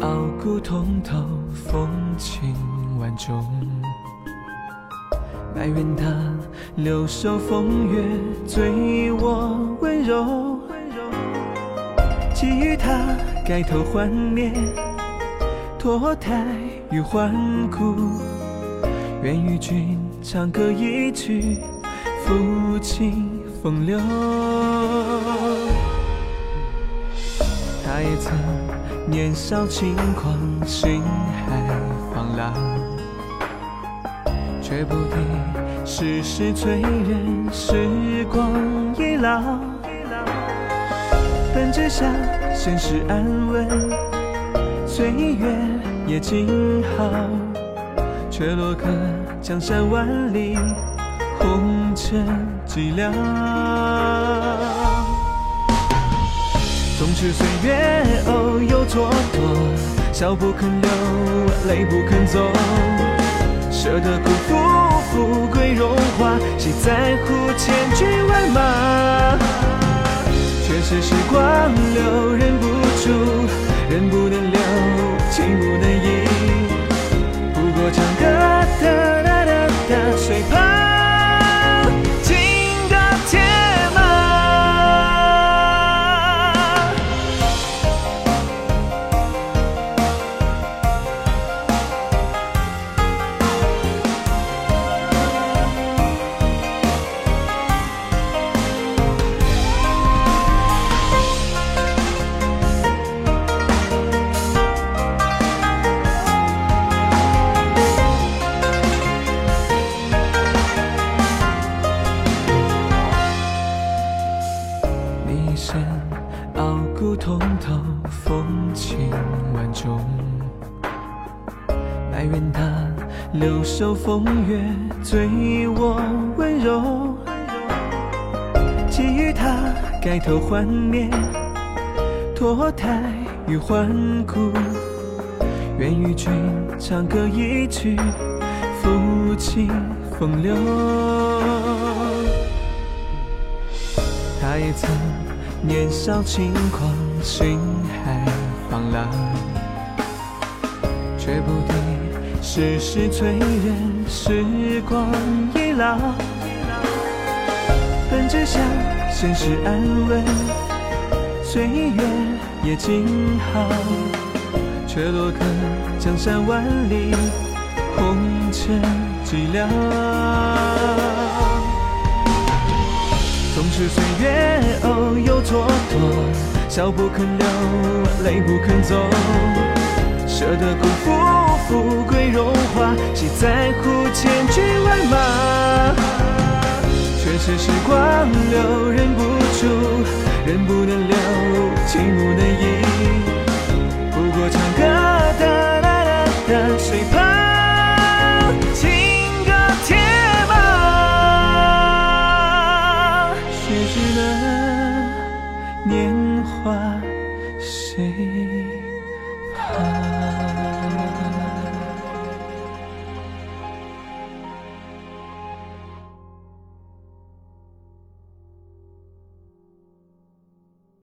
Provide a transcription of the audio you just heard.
傲骨通透，风情万种。埋怨他留守风月，醉我温柔。给予他改头换面，脱胎与换骨。愿与君长歌一曲，抚琴风流。他也曾年少轻狂，心海放浪，却不敌世事催人，时光易老。本只想现实安稳，岁月也静好，却落个江山万里，红尘寂寥。是岁月哦有蹉跎，笑不肯流，泪不肯走，舍得辜负富贵荣华，谁在乎千军万马？却是时光留，忍不住，人不能留，情不能留守风月，醉我温柔。给予他改头换面，脱胎与换骨。愿与君长歌一曲，抚琴风流。他也曾年少轻狂，心海放浪，却不世事催人，时光易老。本只想现实安稳，岁月也静好，却落个江山万里，红尘寂寥。纵使岁月哦有蹉跎，笑不肯流，泪不肯走，舍得辜负，谁在乎千军万马？却是时光流，忍不住，人不能留，情不能移，不过唱歌哒哒哒哒，谁怕金戈铁马？谁知了年华，谁？